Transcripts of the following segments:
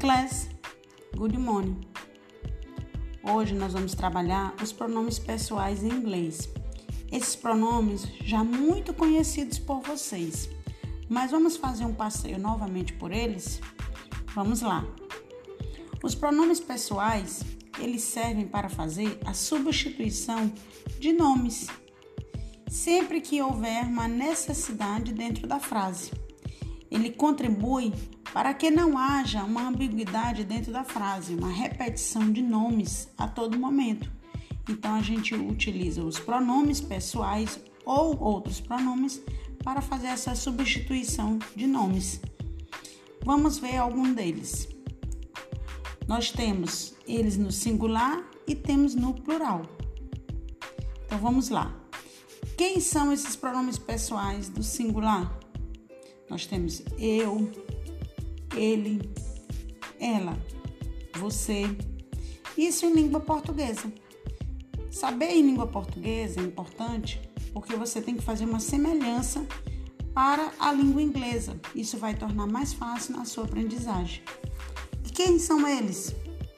class. Good morning. Hoje nós vamos trabalhar os pronomes pessoais em inglês. Esses pronomes já muito conhecidos por vocês, mas vamos fazer um passeio novamente por eles? Vamos lá. Os pronomes pessoais, eles servem para fazer a substituição de nomes, sempre que houver uma necessidade dentro da frase. Ele contribui para que não haja uma ambiguidade dentro da frase, uma repetição de nomes a todo momento. Então a gente utiliza os pronomes pessoais ou outros pronomes para fazer essa substituição de nomes. Vamos ver algum deles. Nós temos eles no singular e temos no plural. Então vamos lá. Quem são esses pronomes pessoais do singular? Nós temos eu, ele, ela, você. Isso em língua portuguesa. Saber em língua portuguesa é importante porque você tem que fazer uma semelhança para a língua inglesa. Isso vai tornar mais fácil na sua aprendizagem. E quem são eles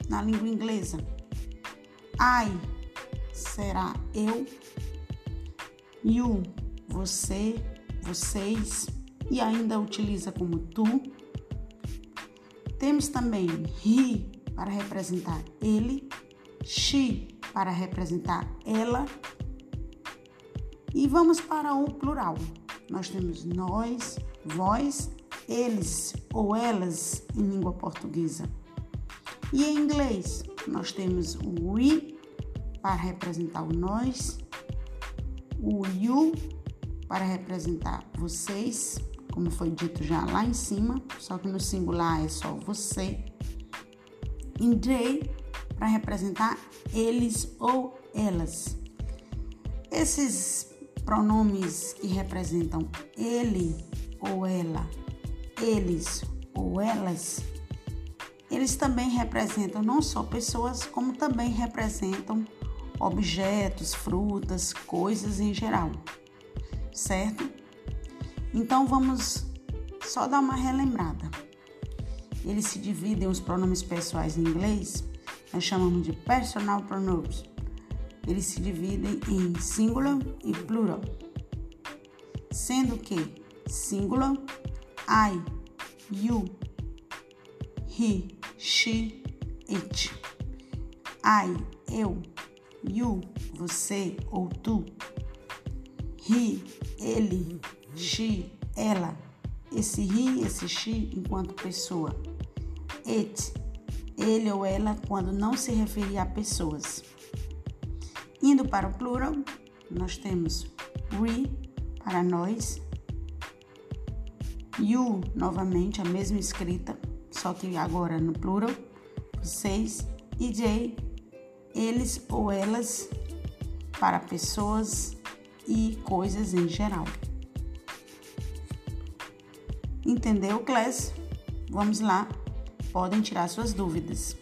na língua inglesa? I será eu, you, você, vocês e ainda utiliza como tu. Temos também he para representar ele, she para representar ela. E vamos para o plural. Nós temos nós, vós, eles ou elas em língua portuguesa. E em inglês, nós temos o we para representar o nós, o you para representar vocês, como foi dito já lá em cima, só que no singular é só você. Em they para representar eles ou elas. Esses pronomes que representam ele ou ela, eles ou elas, eles também representam não só pessoas, como também representam objetos, frutas, coisas em geral, certo? Então vamos só dar uma relembrada. Eles se dividem os pronomes pessoais em inglês, nós chamamos de personal pronouns. Eles se dividem em singular e plural. Sendo que singular, I, you, he, she, it. I, eu, you, você ou tu. He, ele, she, ela, esse he, esse she enquanto pessoa, it, ele ou ela quando não se referir a pessoas. Indo para o plural, nós temos we para nós, you novamente a mesma escrita, só que agora no plural, vocês e they, eles ou elas para pessoas e coisas em geral. Entendeu, class? Vamos lá, podem tirar suas dúvidas.